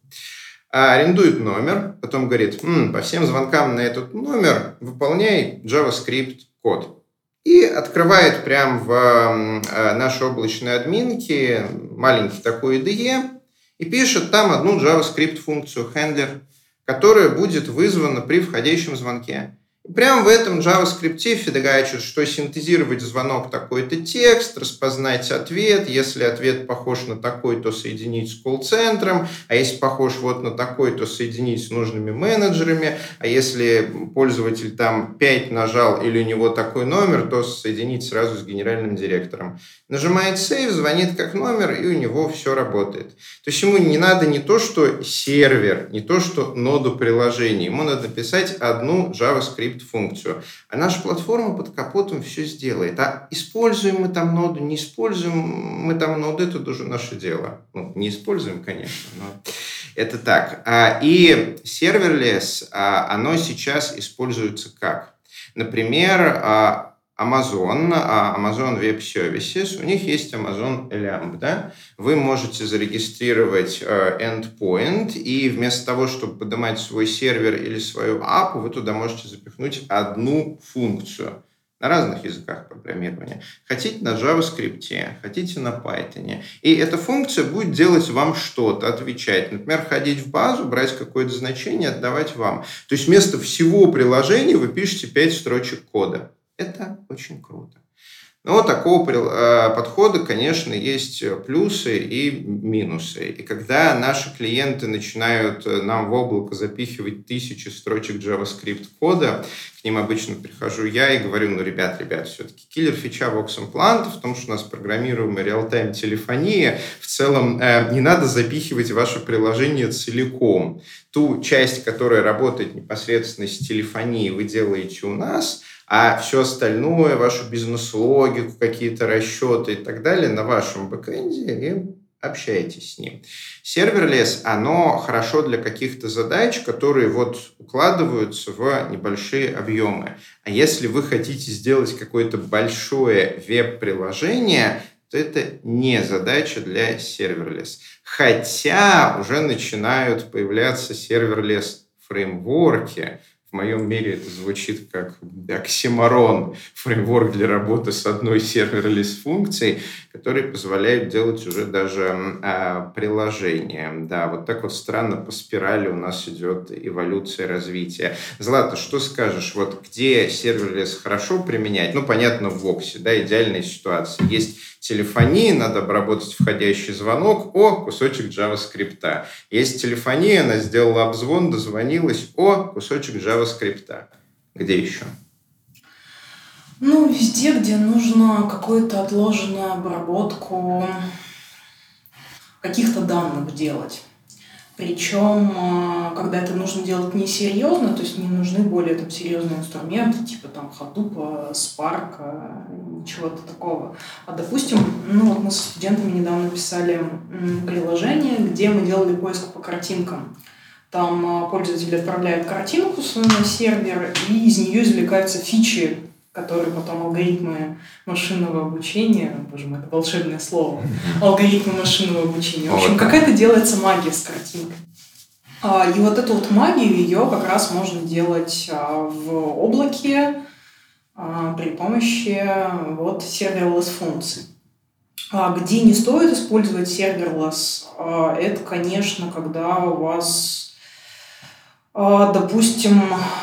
А арендует номер, потом говорит, М, по всем звонкам на этот номер выполняй JavaScript код и открывает прямо в э, нашей облачной админке маленький такой IDE и пишет там одну JavaScript функцию handler, которая будет вызвана при входящем звонке. Прямо в этом JavaScript фидогачит, что синтезировать звонок такой-то текст, распознать ответ. Если ответ похож на такой, то соединить с колл-центром. А если похож вот на такой, то соединить с нужными менеджерами. А если пользователь там 5 нажал или у него такой номер, то соединить сразу с генеральным директором. Нажимает Save, звонит как номер, и у него все работает. То есть ему не надо не то, что сервер, не то, что ноду приложения. Ему надо писать одну JavaScript функцию. А наша платформа под капотом все сделает. А используем мы там ноду, не используем мы там ноду, это тоже наше дело. Ну, не используем, конечно, но это так. А, и serverless, а, оно сейчас используется как? Например, а, Amazon, Amazon Web Services, у них есть Amazon Lambda. Вы можете зарегистрировать э, endpoint, и вместо того, чтобы поднимать свой сервер или свою app, вы туда можете запихнуть одну функцию на разных языках программирования. Хотите на JavaScript, хотите на Python. И эта функция будет делать вам что-то, отвечать. Например, ходить в базу, брать какое-то значение, отдавать вам. То есть вместо всего приложения вы пишете 5 строчек кода. Это очень круто. Но у такого э, подхода, конечно, есть плюсы и минусы. И когда наши клиенты начинают э, нам в облако запихивать тысячи строчек JavaScript кода, к ним обычно прихожу я и говорю, ну, ребят, ребят, все-таки киллер фича Voximplant в том, что у нас программируемая real-time телефония. В целом э, не надо запихивать ваше приложение целиком. Ту часть, которая работает непосредственно с телефонией, вы делаете у нас – а все остальное, вашу бизнес-логику, какие-то расчеты и так далее на вашем бэкэнде и общайтесь с ним. Serverless, оно хорошо для каких-то задач, которые вот укладываются в небольшие объемы. А если вы хотите сделать какое-то большое веб-приложение, то это не задача для serverless. Хотя уже начинают появляться serverless фреймворки, в моем мире это звучит как оксиморон, фреймворк для работы с одной serverless функцией, который позволяет делать уже даже э, приложение. Да, вот так вот странно по спирали у нас идет эволюция развития. Злата, что скажешь, вот где serverless хорошо применять? Ну, понятно, в Воксе, да, идеальная ситуация. Есть телефонии, надо обработать входящий звонок, о, кусочек JavaScript. Есть телефония, она сделала обзвон, дозвонилась, о, кусочек JavaScript. Где еще? Ну, везде, где нужно какую-то отложенную обработку каких-то данных делать. Причем, э, когда это нужно делать несерьезно, то есть не нужны более там, серьезные инструменты, типа там Hadoop, Spark, чего-то такого. А допустим, ну вот мы с студентами недавно писали приложение, где мы делали поиск по картинкам. Там э, пользователь отправляет картинку на сервер, и из нее извлекаются фичи, которые потом алгоритмы машинного обучения, боже мой, это волшебное слово, алгоритмы машинного обучения. В общем, какая-то делается магия с картинкой. А, и вот эту вот магию, ее как раз можно делать а, в облаке а, при помощи вот serverless функций. Где не стоит использовать serverless, это, конечно, когда у вас, допустим,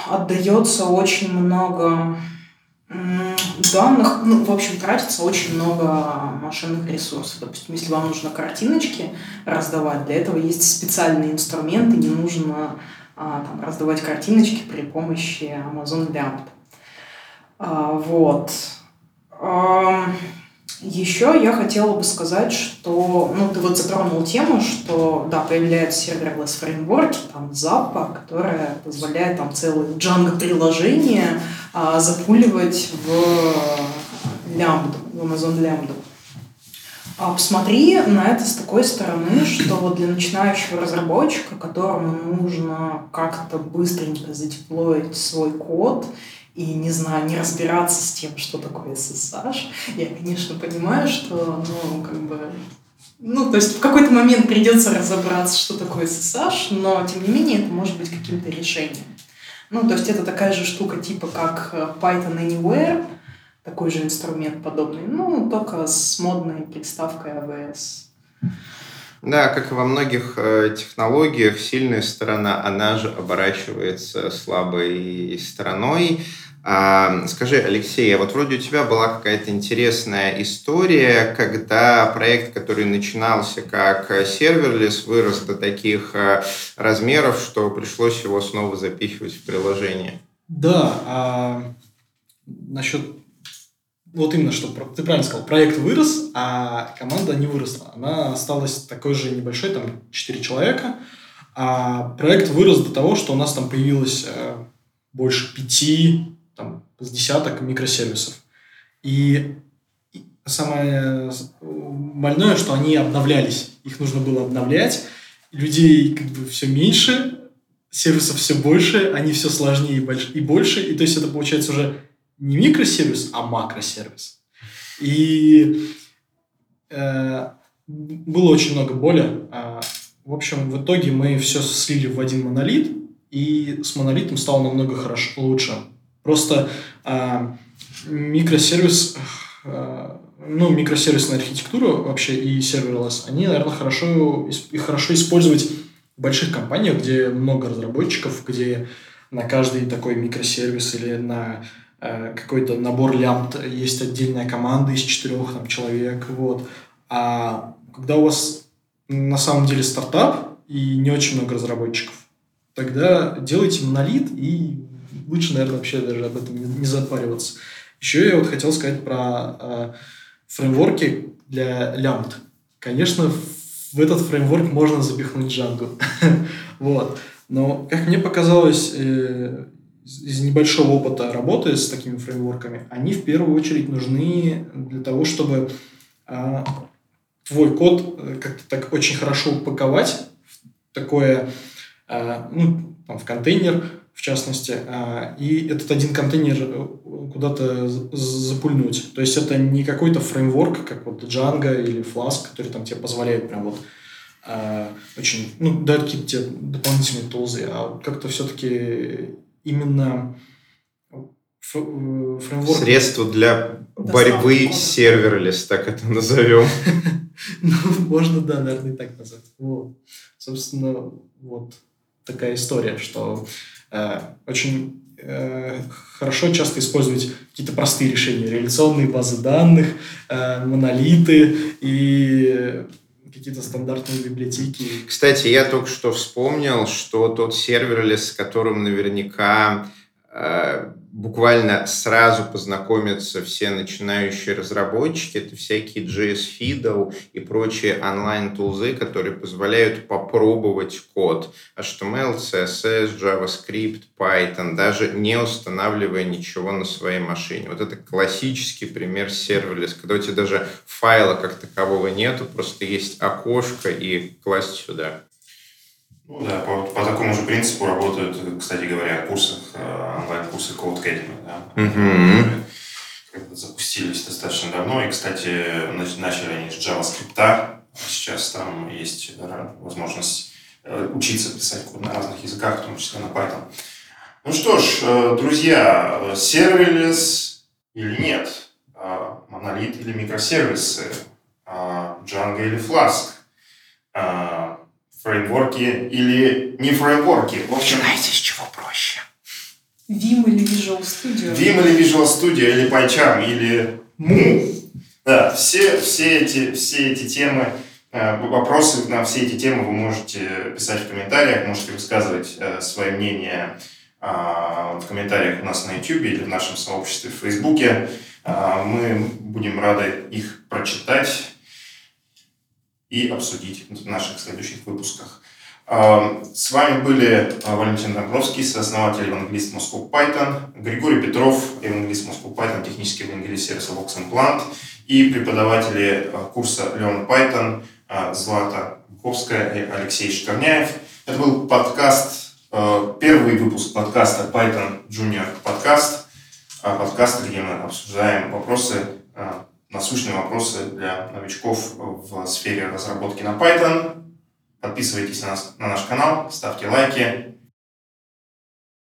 отдается очень много данных, ну, в общем, тратится очень много машинных ресурсов. Допустим, если вам нужно картиночки раздавать, для этого есть специальные инструменты, не нужно а, там, раздавать картиночки при помощи Amazon Lambda. А, вот. А, еще я хотела бы сказать, что, ну, ты вот затронул тему, что, да, появляются серверлесс фреймворки, там, Zappa, которая позволяет там целые Django-приложения а, запуливать в лямбду, в Amazon лямбду. А посмотри на это с такой стороны, что вот для начинающего разработчика, которому нужно как-то быстренько задеплоить свой код и, не знаю, не разбираться с тем, что такое SSH. Я, конечно, понимаю, что, ну, как бы, ну, то есть в какой-то момент придется разобраться, что такое SSH, но, тем не менее, это может быть каким-то решением. Ну, то есть это такая же штука, типа как Python Anywhere, такой же инструмент подобный, ну, только с модной приставкой AWS. Да, как и во многих э, технологиях, сильная сторона, она же оборачивается слабой стороной. Скажи, Алексей, а вот вроде у тебя была какая-то интересная история, когда проект, который начинался как serverless, вырос до таких э, размеров, что пришлось его снова запихивать в приложение. Да, а насчет вот именно, что ты правильно сказал, проект вырос, а команда не выросла. Она осталась такой же небольшой, там 4 человека, а проект вырос до того, что у нас там появилось э, больше пяти там, с десяток микросервисов. И самое больное, что они обновлялись. Их нужно было обновлять. Людей как бы все меньше, сервисов все больше, они все сложнее и, больше, и то есть это получается уже не микросервис, а макросервис. И э, было очень много боли. Э, в общем, в итоге мы все слили в один монолит, и с монолитом стало намного хорошо, лучше. Просто э, микросервис, э, ну, микросервисная архитектура вообще и serverless, они, наверное, хорошо, и хорошо использовать в больших компаниях, где много разработчиков, где на каждый такой микросервис или на э, какой-то набор лямбд есть отдельная команда из четырех там, человек. Вот. А когда у вас на самом деле стартап и не очень много разработчиков, тогда делайте монолит и лучше, наверное, вообще даже об этом не, не запариваться. Еще я вот хотел сказать про э, фреймворки для лямбд. Конечно, в этот фреймворк можно запихнуть Django. вот. Но, как мне показалось, э, из небольшого опыта работы с такими фреймворками, они в первую очередь нужны для того, чтобы э, твой код э, как-то так очень хорошо упаковать в такое, э, ну, там, в контейнер, в частности, а, и этот один контейнер э, куда-то запульнуть. То есть это не какой-то фреймворк, как вот Django или Flask, который там тебе позволяет прям вот а, очень, ну, дает какие-то тебе дополнительные тулзы, а как-то все-таки именно э, фреймворк... Средство для борьбы с serverless, так это назовем. ну, можно, да, наверное, и так назвать. Вот. Собственно, вот такая история, что очень э, хорошо часто использовать какие-то простые решения, реляционные базы данных, э, монолиты и какие-то стандартные библиотеки. Кстати, я только что вспомнил, что тот serverless, с которым наверняка буквально сразу познакомятся все начинающие разработчики. Это всякие JSFiddle и прочие онлайн-тулзы, которые позволяют попробовать код. HTML, CSS, JavaScript, Python, даже не устанавливая ничего на своей машине. Вот это классический пример serverless, когда у тебя даже файла как такового нету, просто есть окошко и класть сюда. Ну да, по, по такому же принципу работают, кстати говоря, курсах, э, онлайн-курсы Codecademy, да, Угу. запустились достаточно давно, и, кстати, нач- начали они с JavaScript, а сейчас там есть ра- возможность э, учиться писать код на разных языках, в том числе на Python. Ну что ж, э, друзья, э, serverless или нет, монолит или микросервисы, Django или Flask, фреймворки или не фреймворки. В общем, Начинайте с чего проще. Vim или Visual Studio. Vim или Visual Studio, или PyCharm, или Mu. Да, все, все, эти, все эти темы, э, вопросы на все эти темы вы можете писать в комментариях, можете высказывать э, свое мнение а, в комментариях у нас на YouTube или в нашем сообществе в Фейсбуке. А, Мы будем рады их прочитать и обсудить в наших следующих выпусках. А, С вами были а, Валентин Домбровский, сооснователь евангелист Moscow Python, Григорий Петров, евангелист Moscow Python, технический евангелист сервиса Vox Implant и преподаватели а, курса Learn Python а, Злата Буковская и Алексей Шкорняев. Это был подкаст, первый выпуск подкаста Python Junior подкаст, подкаст, где мы обсуждаем вопросы, насущные вопросы для новичков в сфере разработки на Python. Подписывайтесь на, нас, на наш канал, ставьте лайки.